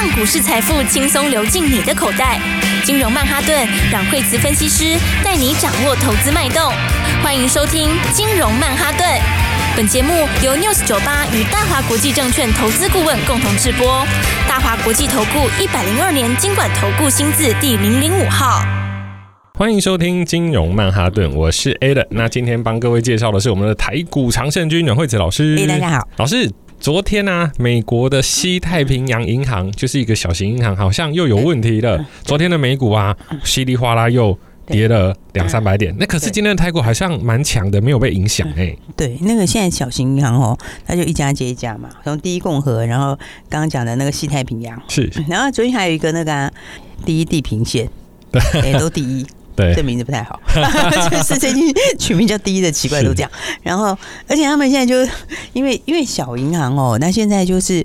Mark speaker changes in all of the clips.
Speaker 1: 让股市财富轻松流进你的口袋。金融曼哈顿，让惠慈分析师带你掌握投资脉动。欢迎收听金融曼哈顿。本节目由 News 九八与大华国际证券投资顾问共同制播。大华国际投顾一百零二年金管投顾新字第零零五号。
Speaker 2: 欢迎收听金融曼哈顿，我是 Alan。那今天帮各位介绍的是我们的台股常胜军阮惠慈老师。
Speaker 3: Hey, 大家好，
Speaker 2: 老师。昨天呢、啊，美国的西太平洋银行就是一个小型银行，好像又有问题了。昨天的美股啊，稀里哗啦又跌了两三百点。那可是今天的台股好像蛮强的，没有被影响哎。
Speaker 3: 对，那个现在小型银行哦，它就一家接一家嘛，从第一共和，然后刚刚讲的那个西太平洋
Speaker 2: 是，
Speaker 3: 然后昨天还有一个那个、啊、第一地平线，对，都第一。对，这名字不太好，就是最近取名叫第一的奇怪都这样。然后，而且他们现在就因为因为小银行哦，那现在就是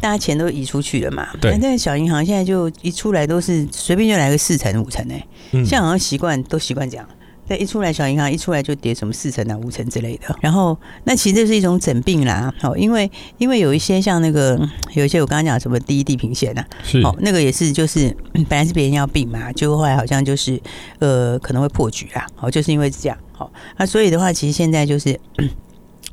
Speaker 3: 大家钱都移出去了嘛。对，但是小银行现在就一出来都是随便就来个四成五成哎，现在好像习惯都习惯这样。对，一出来小银行一出来就跌什么四成啊五成之类的，然后那其实这是一种整病啦，哦，因为因为有一些像那个有一些我刚刚讲什么第一地平线啊，是哦，那个也是就是本来是别人要并嘛，结果后来好像就是呃可能会破局啦，哦，就是因为这样，好，那所以的话，其实现在就是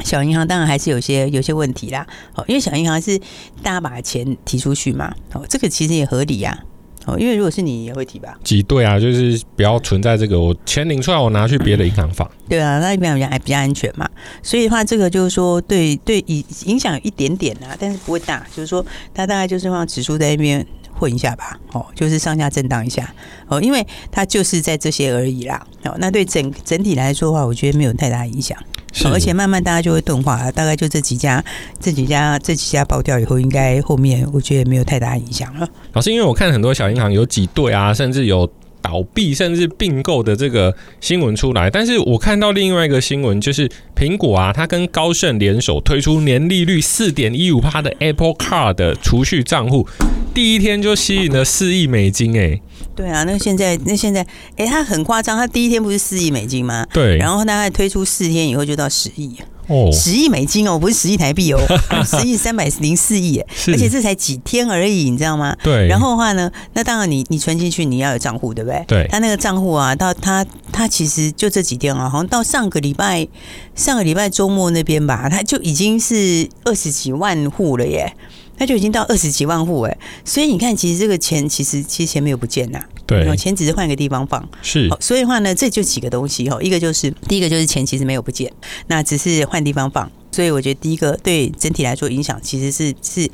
Speaker 3: 小银行当然还是有些有些问题啦，哦，因为小银行是大家把钱提出去嘛，哦，这个其实也合理呀。哦，因为如果是你也会提吧？
Speaker 2: 挤兑啊，就是不要存在这个，我钱领出来，我拿去别的银行放。嗯。
Speaker 3: 对啊，那比较比较比较安全嘛。所以的话，这个就是说，对对，影影响一点点啊，但是不会大。就是说，它大概就是放指数在那边混一下吧。哦，就是上下震荡一下。哦，因为它就是在这些而已啦。哦，那对整整体来说的话，我觉得没有太大影响。而且慢慢大家就会钝化，大概就这几家、这几家、这几家爆掉以后，应该后面我觉得没有太大影响了。
Speaker 2: 老师，因为我看很多小银行有几对啊，甚至有倒闭，甚至并购的这个新闻出来，但是我看到另外一个新闻，就是苹果啊，它跟高盛联手推出年利率四点一五趴的 Apple Card 的储蓄账户，第一天就吸引了四亿美金，哎。
Speaker 3: 对啊，那现在那现在，哎，他很夸张，他第一天不是四亿美金吗？
Speaker 2: 对，
Speaker 3: 然后大概推出四天以后就到十亿哦，十亿美金哦，不是十亿台币哦，十亿三百零四亿，而且这才几天而已，你知道吗？
Speaker 2: 对。
Speaker 3: 然后的话呢，那当然你你存进去你要有账户，对不对？
Speaker 2: 对。
Speaker 3: 他那个账户啊，到他他其实就这几天啊，好像到上个礼拜上个礼拜周末那边吧，他就已经是二十几万户了耶。他就已经到二十几万户哎，所以你看，其实这个钱其实其实钱没有不见呐，
Speaker 2: 对，
Speaker 3: 钱只是换个地方放，
Speaker 2: 是，
Speaker 3: 所以的话呢，这就几个东西哈，一个就是第一个就是钱其实没有不见，那只是换地方放，所以我觉得第一个对整体来说影响其实是是，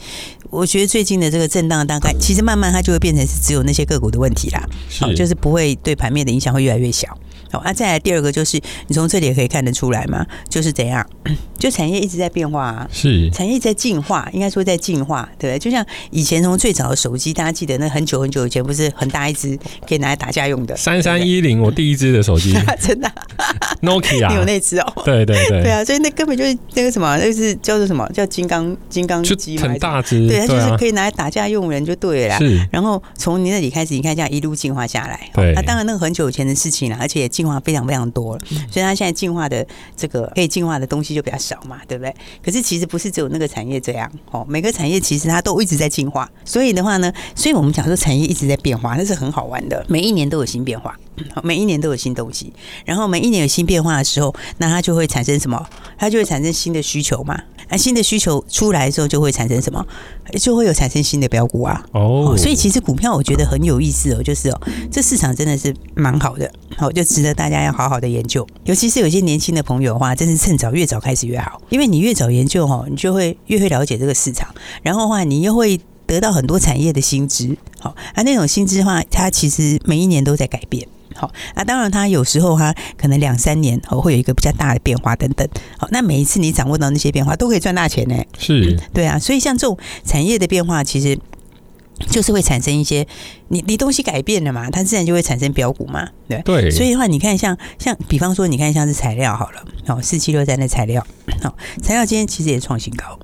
Speaker 3: 我觉得最近的这个震荡大概其实慢慢它就会变成是只有那些个股的问题啦，好，就是不会对盘面的影响会越来越小。好，那再来第二个就是，你从这里也可以看得出来嘛，就是怎样，就产业一直在变化啊，
Speaker 2: 是
Speaker 3: 产业在进化，应该说在进化，对不对？就像以前从最早的手机，大家记得那很久很久以前不是很大一只，可以拿来打架用的，
Speaker 2: 三三一零，我第一只的手机，
Speaker 3: 真的，
Speaker 2: Nokia，
Speaker 3: 你有那只哦？
Speaker 2: 对对对，
Speaker 3: 对啊，所以那根本就是那个什么，那是叫做什么叫金刚金刚机嘛，
Speaker 2: 很大只，
Speaker 3: 对，它就是可以拿来打架用人就对了。是，然后从你那里开始，你看这样一路进化下来，对，那当然那个很久以前的事情了，而且进化非常非常多了，所以它现在进化的这个可以进化的东西就比较少嘛，对不对？可是其实不是只有那个产业这样哦，每个产业其实它都一直在进化，所以的话呢，所以我们讲说产业一直在变化，那是很好玩的，每一年都有新变化，每一年都有新东西，然后每一年有新变化的时候，那它就会产生什么？它就会产生新的需求嘛。那新的需求出来的时候，就会产生什么？就会有产生新的标股啊。哦，所以其实股票我觉得很有意思哦，就是哦，这市场真的是蛮好的，好，就值得大家要好好的研究。尤其是有些年轻的朋友的话，真是趁早越早开始越好，因为你越早研究哈，你就会越会了解这个市场，然后的话你又会得到很多产业的薪资。好，啊，那种薪资的话，它其实每一年都在改变。好，那当然，它有时候哈，可能两三年哦会有一个比较大的变化等等。好，那每一次你掌握到那些变化，都可以赚大钱呢。
Speaker 2: 是，
Speaker 3: 对啊，所以像这种产业的变化，其实就是会产生一些你你东西改变了嘛，它自然就会产生标股嘛。对对，所以的话，你看像像比方说，你看像是材料好了，哦四七六三的材料，好材料今天其实也创新高，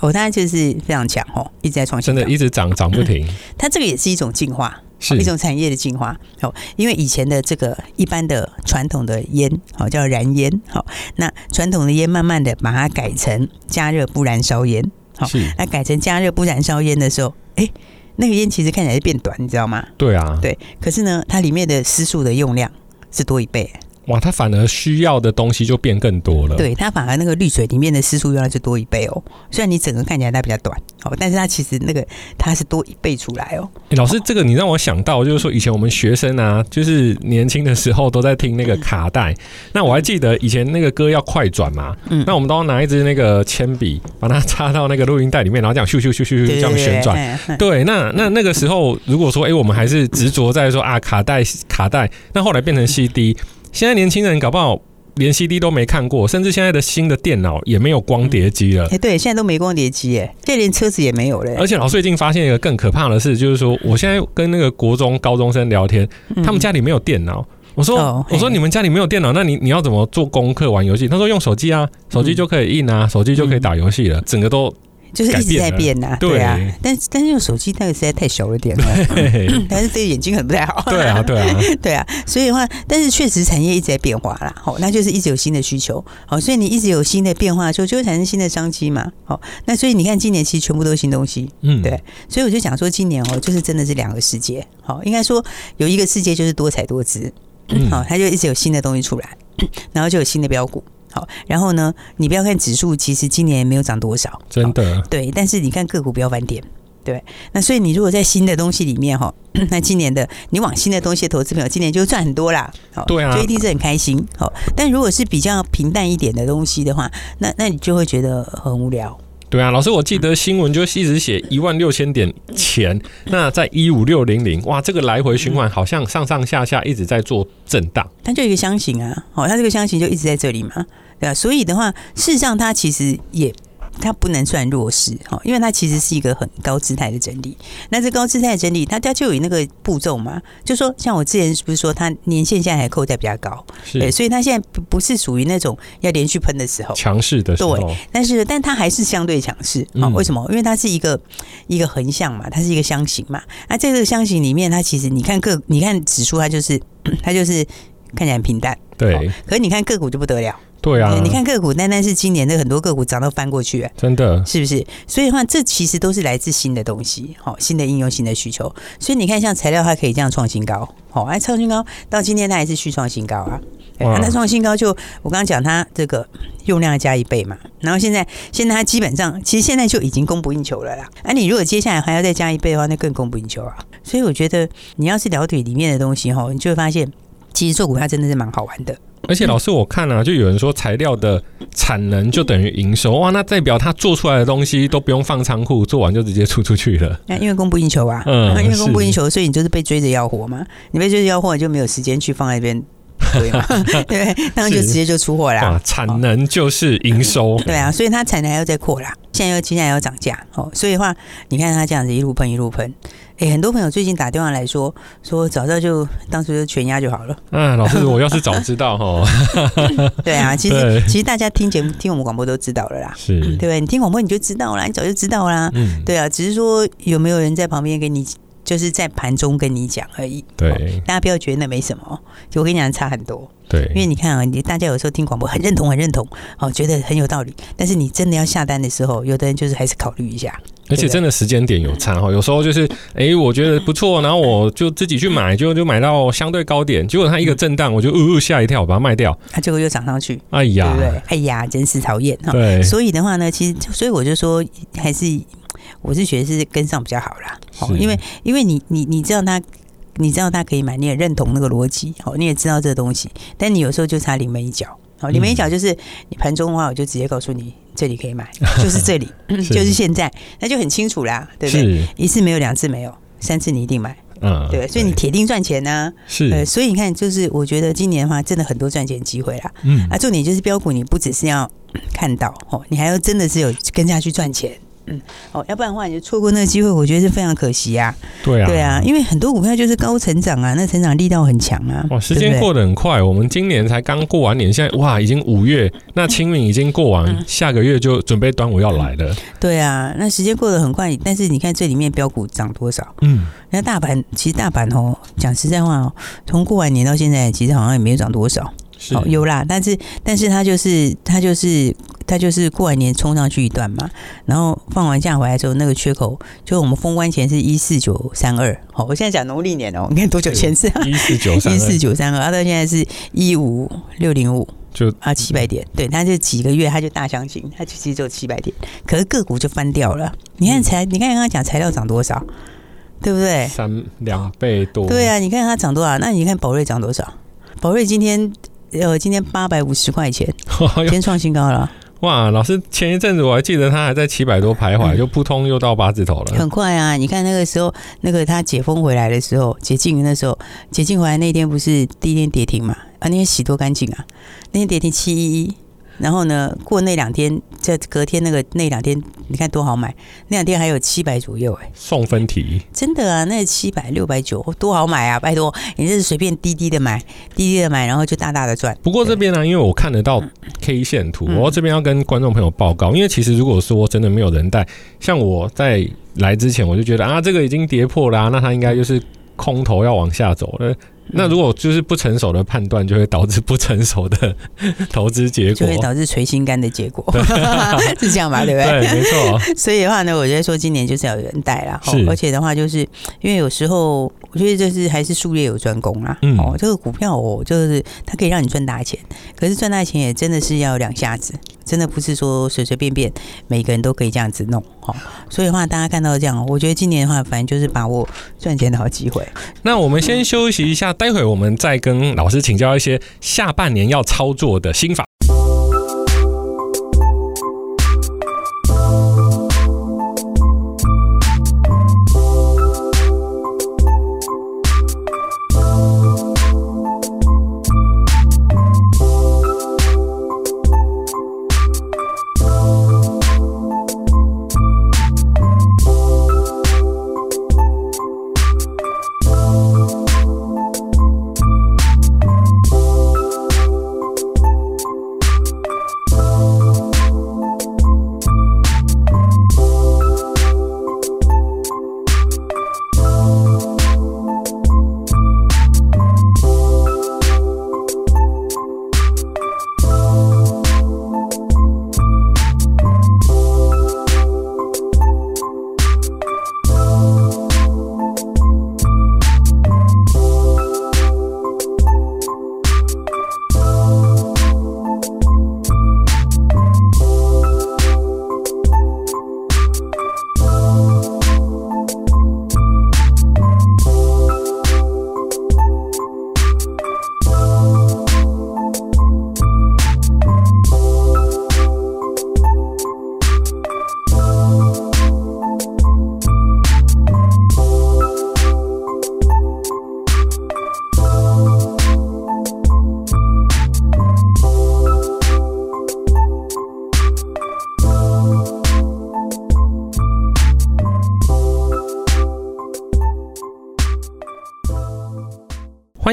Speaker 3: 哦，当然就是非常强哦，一直在创新，
Speaker 2: 真的一直涨涨不停。
Speaker 3: 它这个也是一种进化。是一种产业的进化，好，因为以前的这个一般的传统的烟，好叫燃烟，好，那传统的烟慢慢的把它改成加热不燃烧烟，好，那改成加热不燃烧烟的时候，哎，那个烟其实看起来是变短，你知道吗？
Speaker 2: 对啊，
Speaker 3: 对。可是呢，它里面的丝素的用量是多一倍。
Speaker 2: 哇，它反而需要的东西就变更多了。
Speaker 3: 对，它反而那个滤水里面的丝数用量就多一倍哦。虽然你整个看起来它比较短，哦，但是它其实那个它是多一倍出来哦。
Speaker 2: 欸、老师，这个你让我想到，就是说以前我们学生啊，就是年轻的时候都在听那个卡带。嗯、那我还记得以前那个歌要快转嘛，嗯，那我们都要拿一支那个铅笔，把它插到那个录音带里面，然后这样咻咻咻咻咻这样旋转。对，那那那个时候如果说哎、欸，我们还是执着在说啊卡带卡带，那后来变成 CD。现在年轻人搞不好连 CD 都没看过，甚至现在的新的电脑也没有光碟机了。
Speaker 3: 哎，对，现在都没光碟机，哎，现在连车子也没有了。
Speaker 2: 而且老师最近发现一个更可怕的事，就是说，我现在跟那个国中高中生聊天，他们家里没有电脑。我说，我说你们家里没有电脑，那你你要怎么做功课、玩游戏？他说用手机啊，手机就可以印啊，手机就可以打游戏了，整个都。
Speaker 3: 就是一直在变呐，对啊，但是但是用手机那个实在太小了点了，但是对眼睛很不太好。
Speaker 2: 对啊，对啊，
Speaker 3: 对啊，所以的话，但是确实产业一直在变化啦，好，那就是一直有新的需求，好，所以你一直有新的变化的时候，就会产生新的商机嘛，好，那所以你看今年其实全部都是新东西，嗯，对，所以我就想说今年哦，就是真的是两个世界，好，应该说有一个世界就是多彩多姿，好，它就一直有新的东西出来，然后就有新的标股。好，然后呢，你不要看指数，其实今年也没有涨多少，
Speaker 2: 真的。
Speaker 3: 对，但是你看个股不要翻点，对。那所以你如果在新的东西里面哈，那今年的你往新的东西的投资朋友，今年就赚很多啦。好，对啊，就一定是很开心。好，但如果是比较平淡一点的东西的话，那那你就会觉得很无聊。
Speaker 2: 对啊，老师，我记得新闻就一直写一万六千点前，那在一五六零零，哇，这个来回循环好像上上下下一直在做震荡。
Speaker 3: 它就一个箱型啊，哦，它这个箱型就一直在这里嘛。对啊，所以的话，事实上它其实也它不能算弱势哈，因为它其实是一个很高姿态的整理。那这高姿态的整理，它它就有那个步骤嘛，就说像我之前不是说它年限现在还扣在比较高，是对，所以它现在不不是属于那种要连续喷的时候，
Speaker 2: 强势的时候。
Speaker 3: 对，但是但它还是相对强势啊？为什么？因为它是一个一个横向嘛，它是一个箱型嘛。那在这个箱型里面，它其实你看个你看指数，它就是它就是看起来很平淡，
Speaker 2: 对。
Speaker 3: 可是你看个股就不得了。
Speaker 2: 对啊，
Speaker 3: 你看个股，单单是今年的很多个股涨到翻过去，
Speaker 2: 真的
Speaker 3: 是不是？所以的话，这其实都是来自新的东西，好，新的应用、新的需求。所以你看，像材料，它可以这样创新高，好，哎，创新高到今天它还是续创新高啊。那创新高就我刚刚讲，它这个用量要加一倍嘛。然后现在现在它基本上，其实现在就已经供不应求了啦。啊，你如果接下来还要再加一倍的话，那更供不应求啊。所以我觉得，你要是了解里面的东西哈，你就会发现，其实做股票真的是蛮好玩的。
Speaker 2: 而且老师，我看啊，就有人说材料的产能就等于营收哇，那代表他做出来的东西都不用放仓库，做完就直接出出去了。
Speaker 3: 那因为供不应求啊，嗯，因为供不应求，所以你就是被追着要货嘛。你被追着要货，你就没有时间去放在那边，对吗？对，那就直接就出货啦。
Speaker 2: 产能就是营收，
Speaker 3: 对啊，所以它产能还要再扩啦。现在又接下来要涨价哦，所以的话，你看它这样子一路喷一路喷。哎、欸，很多朋友最近打电话来说，说早知道就当初就全压就好了。
Speaker 2: 嗯，老师，我要是早知道哈。
Speaker 3: 对啊，其实其实大家听节目听我们广播都知道了啦，是，对不对？你听广播你就知道了，你早就知道啦。嗯，对啊，只是说有没有人在旁边给你，就是在盘中跟你讲而已。对、哦，大家不要觉得那没什么，就我跟你讲差很多。对，因为你看啊，你大家有时候听广播很认同，很认同，哦，觉得很有道理，但是你真的要下单的时候，有的人就是还是考虑一下。
Speaker 2: 而且真的时间点有差哈，有时候就是哎、欸，我觉得不错，然后我就自己去买，就就买到相对高点，结果它一个震荡，我就呜呜吓一跳，我把它卖掉，它
Speaker 3: 结果又涨上去，
Speaker 2: 哎呀，
Speaker 3: 对不对？哎呀，真是讨厌哈。
Speaker 2: 对，
Speaker 3: 所以的话呢，其实所以我就说，还是我是觉得是跟上比较好啦。哦，因为因为你你你知道他，你知道他可以买，你也认同那个逻辑，哦，你也知道这个东西，但你有时候就差临门一脚，好，临门一脚就是你盘中的话，我就直接告诉你。这里可以买，就是这里，是就是现在，那就很清楚啦，对不对？一次没有，两次没有，三次你一定买，嗯，对，所以你铁定赚钱呢、啊。是，呃，所以你看，就是我觉得今年的话，真的很多赚钱机会啦。嗯，啊，重点就是标股，你不只是要看到哦，你还要真的是有跟下去赚钱。嗯，哦，要不然的话，你就错过那个机会，我觉得是非常可惜啊。对啊，对啊，因为很多股票就是高成长啊，那成长力道很强啊。
Speaker 2: 哇，时间过得很快，我们今年才刚过完年，现在哇，已经五月，那清明已经过完，嗯、下个月就准备端午要来了。
Speaker 3: 对啊，那时间过得很快，但是你看这里面标股涨多少？嗯，那大盘其实大盘哦，讲实在话哦，从过完年到现在，其实好像也没有涨多少。是哦，有啦，但是但是他就是他就是他就是过完年冲上去一段嘛，然后放完假回来之后，那个缺口就我们封关前是一四九三二，好，我现在讲农历年哦，你看多久前是
Speaker 2: 一四九三
Speaker 3: 一四九三二，到现在是一五六零五，就啊七百点，对，它就几个月它就大行情，它其实只有七百点，可是个股就翻掉了。你看材，你看刚刚讲材料涨多少，对不对？
Speaker 2: 三两倍多。
Speaker 3: 对啊，你看它涨多少？那你看宝瑞涨多少？宝瑞今天呃，今天八百五十块钱，今天创新高了。
Speaker 2: 哇，老师前一阵子我还记得他还在七百多徘徊，就扑通又到八字头了。
Speaker 3: 很快啊！你看那个时候，那个他解封回来的时候，解禁那时候，解禁回来那天不是第一天跌停嘛？啊，那天洗多干净啊！那天跌停七一一。然后呢，过那两天，这隔天那个那两天，你看多好买，那两天还有七百左右哎，
Speaker 2: 送分题，
Speaker 3: 真的啊，那七百六百九多好买啊，拜托，你这是随便滴滴的买，滴滴的买，然后就大大的赚。
Speaker 2: 不过这边呢，因为我看得到 K 线图，嗯、我这边要跟观众朋友报告，因为其实如果说真的没有人带，像我在来之前我就觉得啊，这个已经跌破了，啊，那它应该就是空头要往下走了。那如果就是不成熟的判断，就会导致不成熟的 投资结果，
Speaker 3: 就会导致垂心肝的结果，是这样吧？对不对？
Speaker 2: 对，没错。
Speaker 3: 所以的话呢，我觉得说今年就是要有人带啦，而且的话，就是因为有时候我觉得就是还是术业有专攻啦。嗯、哦，这个股票哦，就是它可以让你赚大钱，可是赚大钱也真的是要两下子。真的不是说随随便便每个人都可以这样子弄，哦，所以的话大家看到这样，我觉得今年的话，反正就是把握赚钱的好机会。
Speaker 2: 那我们先休息一下，待会我们再跟老师请教一些下半年要操作的心法。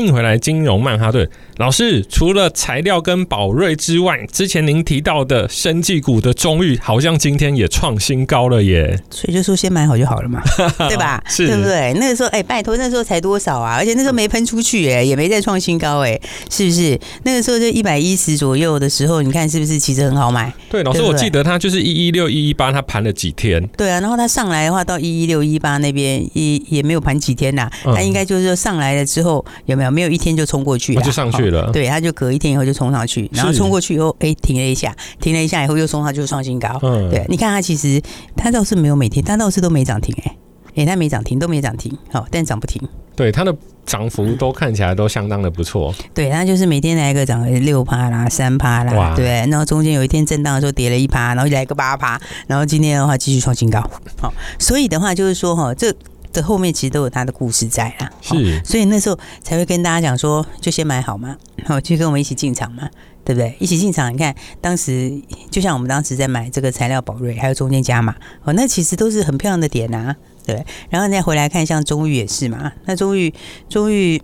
Speaker 2: 欢迎回来，金融曼哈顿老师。除了材料跟宝瑞之外，之前您提到的生技股的中裕，好像今天也创新高了耶。
Speaker 3: 所以就说先买好就好了嘛，对吧？是，对不对？那个时候，哎，拜托，那时候才多少啊？而且那时候没喷出去，哎，也没再创新高，哎，是不是？那个时候就一百一十左右的时候，你看是不是？其实很好买。
Speaker 2: 对，老师，对对我记得它就是一一六一一八，它盘了几天？
Speaker 3: 对啊，然后它上来的话，到一一六一八那边也也没有盘几天呐。它应该就是说上来了之后有没有？没有一天就冲过去，
Speaker 2: 就上去了。
Speaker 3: 对，他就隔一天以后就冲上去，然后冲过去以后，哎，停了一下，停了一下以后又冲，他就创新高。嗯，对，你看它其实它倒是没有每天，它倒是都没涨停，哎，哎，它没涨停，都没涨停，好，但涨不停。
Speaker 2: 对，它的涨幅都看起来都相当的不错。
Speaker 3: 对，它就是每天来一个涨个六趴啦，三趴啦，对，然后中间有一天震荡的时候跌了一趴，然后来个八趴，然后今天的话继续创新高。好，所以的话就是说哈，这。这后面其实都有他的故事在啦，是，所以那时候才会跟大家讲说，就先买好嘛，好，就跟我们一起进场嘛，对不对？一起进场，你看当时就像我们当时在买这个材料宝瑞，还有中间加码，哦，那其实都是很漂亮的点啊，对。然后再回来看，像中裕也是嘛，那中裕中裕，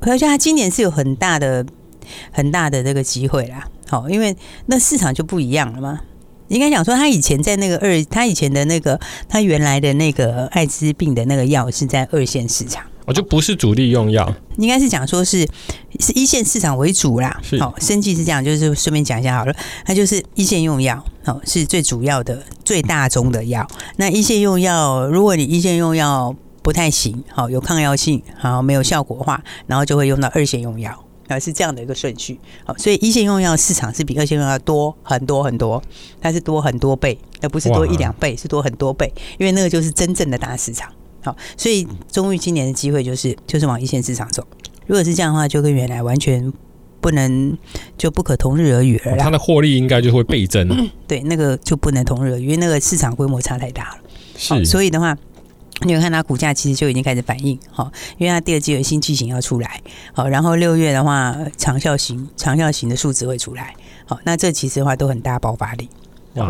Speaker 3: 我觉得他今年是有很大的很大的这个机会啦，好，因为那市场就不一样了嘛。应该讲说，他以前在那个二，他以前的那个，他原来的那个艾滋病的那个药是在二线市场。
Speaker 2: 哦，就不是主力用药，
Speaker 3: 应该是讲说是是一线市场为主啦。好，生计是这样，就是顺便讲一下好了，它就是一线用药，哦，是最主要的、最大宗的药。那一线用药，如果你一线用药不太行，好，有抗药性，好，没有效果的话，然后就会用到二线用药。是这样的一个顺序，好，所以一线用药市场是比二线用药多很多很多，它是多很多倍，而不是多一两倍，是多很多倍，因为那个就是真正的大市场。好，所以中裕今年的机会就是就是往一线市场走。如果是这样的话，就跟原来完全不能就不可同日而语了。
Speaker 2: 它的获利应该就会倍增。
Speaker 3: 对，那个就不能同日而语，因为那个市场规模差太大了。是，所以的话。你有看它股价其实就已经开始反应，好，因为它第二季有新机型要出来，好，然后六月的话长效型长效型的数值会出来，好，那这其实的话都很大爆发力，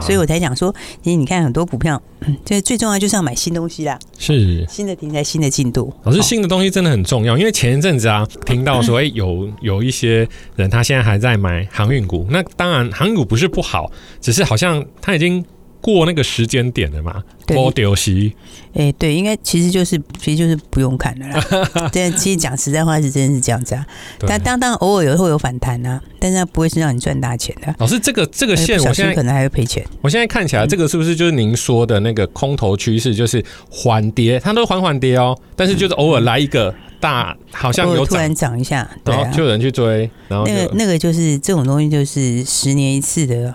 Speaker 3: 所以我才讲说，其实你看很多股票，这最重要就是要买新东西啦，
Speaker 2: 是
Speaker 3: 新的题材、新的进度。
Speaker 2: 老师，新的东西真的很重要，因为前一阵子啊，听到说，哎，有有一些人他现在还在买航运股，那当然航运股不是不好，只是好像他已经。过那个时间点的嘛？多丢西。
Speaker 3: 哎，对，应该其实就是，其实就是不用看了啦。但，其实讲实在话是真的是这样子啊。但当当偶尔有会有反弹啊，但是它不会是让你赚大钱的。
Speaker 2: 老师，这个这个线，我现在
Speaker 3: 可能还会赔钱。
Speaker 2: 我现在看起来，这个是不是就是您说的那个空头趋势？就是缓跌，它都缓缓跌哦，但是就是偶尔来一个大，好像有
Speaker 3: 突然涨一下，对啊，
Speaker 2: 就有人去追。然后
Speaker 3: 那个那个就是这种东西，就是十年一次的。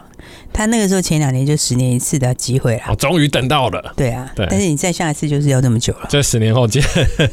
Speaker 3: 他那个时候前两年就十年一次的机会了，
Speaker 2: 我终于等到了。
Speaker 3: 对啊，对，但是你再下一次就是要那么久了。
Speaker 2: 这十年后
Speaker 3: 见。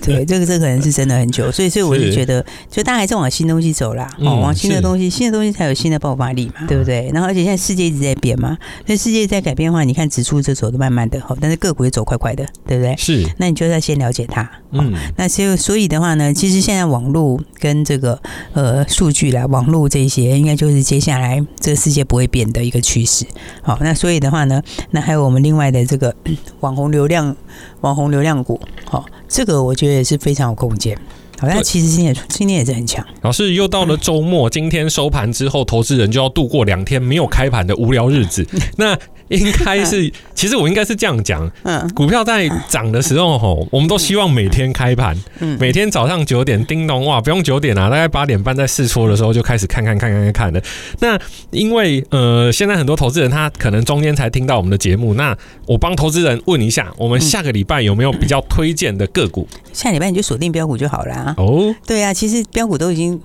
Speaker 3: 对，这个这可能是真的很久，所以所以我就觉得，就大家还是往新东西走啦，哦，往新的东西，新的东西才有新的爆发力嘛，对不对？然后而且现在世界一直在变嘛，那世界在改变的话，你看指数这走的慢慢的，好，但是个股也走快快的，对不对？
Speaker 2: 是。
Speaker 3: 那你就要先了解它，嗯。那所以所以的话呢，其实现在网络跟这个呃数据啦，网络这些，应该就是接下来这个世界不会变的一个趋势。好，那所以的话呢，那还有我们另外的这个网红流量、网红流量股，好，这个我觉得也是非常有空间。好，那其实今天今天也是很强。
Speaker 2: 老师又到了周末，今天收盘之后，投资人就要度过两天没有开盘的无聊日子。那应该是，其实我应该是这样讲，嗯，股票在涨的时候吼，我们都希望每天开盘，嗯，每天早上九点叮咚哇，不用九点啊，大概八点半在试错的时候就开始看看看看看看的。那因为呃，现在很多投资人他可能中间才听到我们的节目，那我帮投资人问一下，我们下个礼拜有没有比较推荐的个股？
Speaker 3: 下礼拜你就锁定标股就好了啊。哦，对啊，其实标股都已经。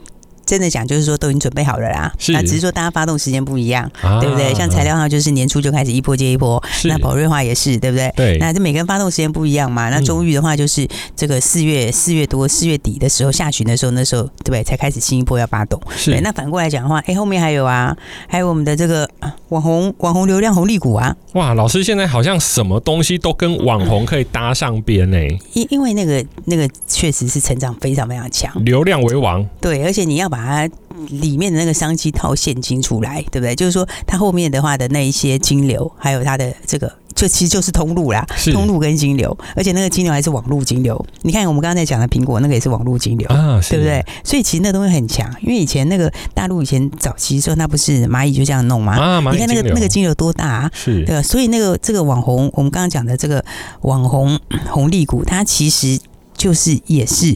Speaker 3: 真的讲，就是说都已经准备好了啦。是，那只是说大家发动时间不一样，啊、对不对？像材料上就是年初就开始一波接一波，那宝瑞华也是，对不对？对。那这每个人发动时间不一样嘛。那中裕的话就是这个四月四月多四月底的时候下旬的时候，那时候对不对？才开始新一波要发动。是。对，那反过来讲的话，哎，后面还有啊，还有我们的这个网红网红流量红利股啊。
Speaker 2: 哇，老师现在好像什么东西都跟网红可以搭上边呢？
Speaker 3: 因因为那个那个确实是成长非常非常强，
Speaker 2: 流量为王。
Speaker 3: 对，而且你要把它里面的那个商机套现金出来，对不对？就是说，它后面的话的那一些金流，还有它的这个，就其实就是通路啦，通路跟金流，而且那个金流还是网络金流。你看我们刚刚在讲的苹果，那个也是网络金流啊，对不对？所以其实那东西很强，因为以前那个大陆以前早期的时候，那不是蚂蚁就这样弄吗？啊，你看那个那个金流多大啊？是，对吧？所以那个这个网红，我们刚刚讲的这个网红红利股，它其实就是也是。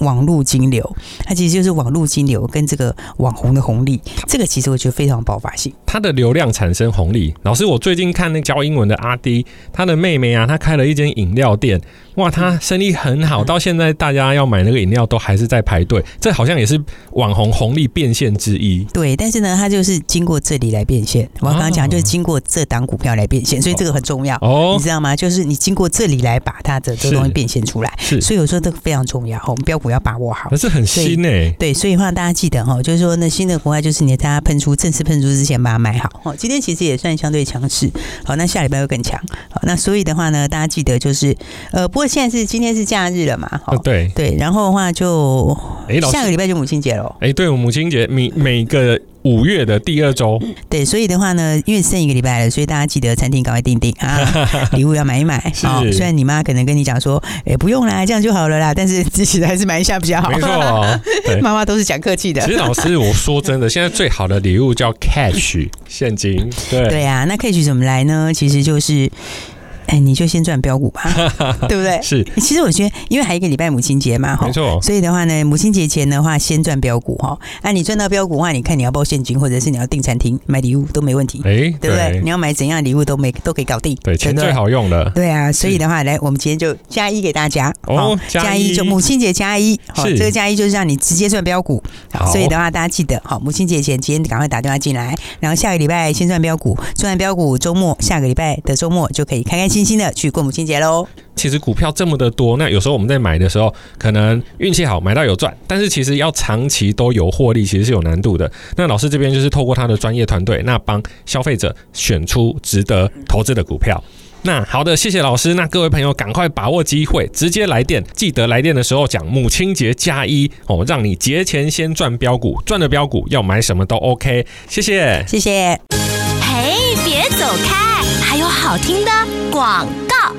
Speaker 3: 网络金流，它其实就是网络金流跟这个网红的红利，这个其实我觉得非常爆发性。
Speaker 2: 它的流量产生红利。老师，我最近看那教英文的阿迪，他的妹妹啊，她开了一间饮料店，哇，她生意很好，到现在大家要买那个饮料都还是在排队。这好像也是网红红利变现之一。
Speaker 3: 对，但是呢，它就是经过这里来变现。我刚刚讲就是经过这档股票来变现，所以这个很重要哦，你知道吗？就是你经过这里来把它的这个东西变现出来，是，所以我说这个非常重要。我们标股要把握好。
Speaker 2: 可是很新诶、欸。
Speaker 3: 对，所以的话大家记得哈，就是说那新的国外就是你在它喷出正式喷出之前把它买好。哦，今天其实也算相对强势。好，那下礼拜会更强。好，那所以的话呢，大家记得就是呃，不过现在是今天是假日了嘛？哦，
Speaker 2: 对
Speaker 3: 对，然后的话就哎，下个礼拜就母亲节了。
Speaker 2: 哎，对，我母亲节每每个。五月的第二周，
Speaker 3: 对，所以的话呢，因为剩一个礼拜了，所以大家记得餐厅赶快订订啊，礼物要买一买。好，虽然你妈可能跟你讲说，哎，不用啦，这样就好了啦，但是自己还是买一下比较好。没错，妈妈都是讲客气的。
Speaker 2: 其实老师，我说真的，现在最好的礼物叫 cash 现金。对对啊，
Speaker 3: 那 cash 怎么来呢？其实就是。哎，你就先赚标股吧，对不对？
Speaker 2: 是。
Speaker 3: 其实我觉得，因为还有一个礼拜母亲节嘛，
Speaker 2: 没错。
Speaker 3: 所以的话呢，母亲节前的话，先赚标股哈。那你赚到标股的话，你看你要包现金，或者是你要订餐厅买礼物都没问题，哎，对不对？你要买怎样的礼物都没都可以搞定，
Speaker 2: 对，钱最好用的。
Speaker 3: 对啊，所以的话，来，我们今天就加一给大家哦，加一就母亲节加一，好，这个加一就是让你直接赚标股。好，所以的话，大家记得好，母亲节前今天赶快打电话进来，然后下个礼拜先赚标股，赚完标股，周末下个礼拜的周末就可以开开心心的去过母亲节喽。
Speaker 2: 其实股票这么的多，那有时候我们在买的时候，可能运气好买到有赚，但是其实要长期都有获利，其实是有难度的。那老师这边就是透过他的专业团队，那帮消费者选出值得投资的股票。那好的，谢谢老师。那各位朋友，赶快把握机会，直接来电。记得来电的时候讲母亲节加一哦，让你节前先赚标股，赚的标股要买什么都 OK。谢谢，
Speaker 3: 谢谢。
Speaker 1: 嘿，别走开，好听的广告。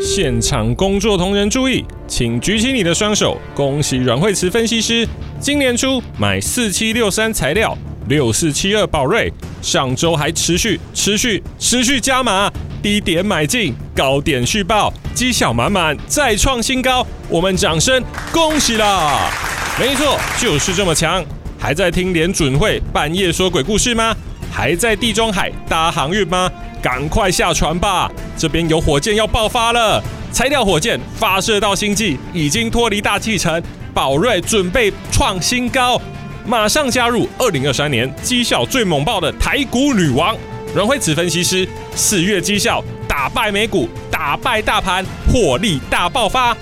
Speaker 2: 现场工作同仁注意，请举起你的双手，恭喜阮慧慈分析师今年初买四七六三材料。六四七二宝瑞，上周还持续持续持续加码，低点买进，高点续报，绩效满满，再创新高，我们掌声恭喜啦！没错，就是这么强。还在听联准会半夜说鬼故事吗？还在地中海搭航运吗？赶快下船吧，这边有火箭要爆发了！材料火箭发射到星际，已经脱离大气层，宝瑞准备创新高。马上加入二零二三年绩效最猛爆的台股女王阮慧慈分析师，四月绩效打败美股，打败大盘，获利大爆发。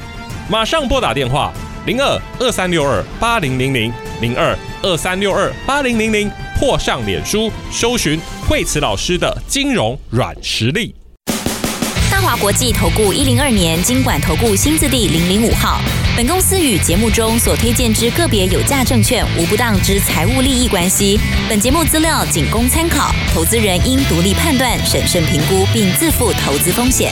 Speaker 2: 马上拨打电话零二二三六二八零零零零二二三六二八零零零，或上脸书搜寻惠慈老师的金融软实力。
Speaker 1: 大华国际投顾一零二年金管投顾新字第零零五号。本公司与节目中所推荐之个别有价证券无不当之财务利益关系。本节目资料仅供参考，投资人应独立判断、审慎评估，并自负投资风险。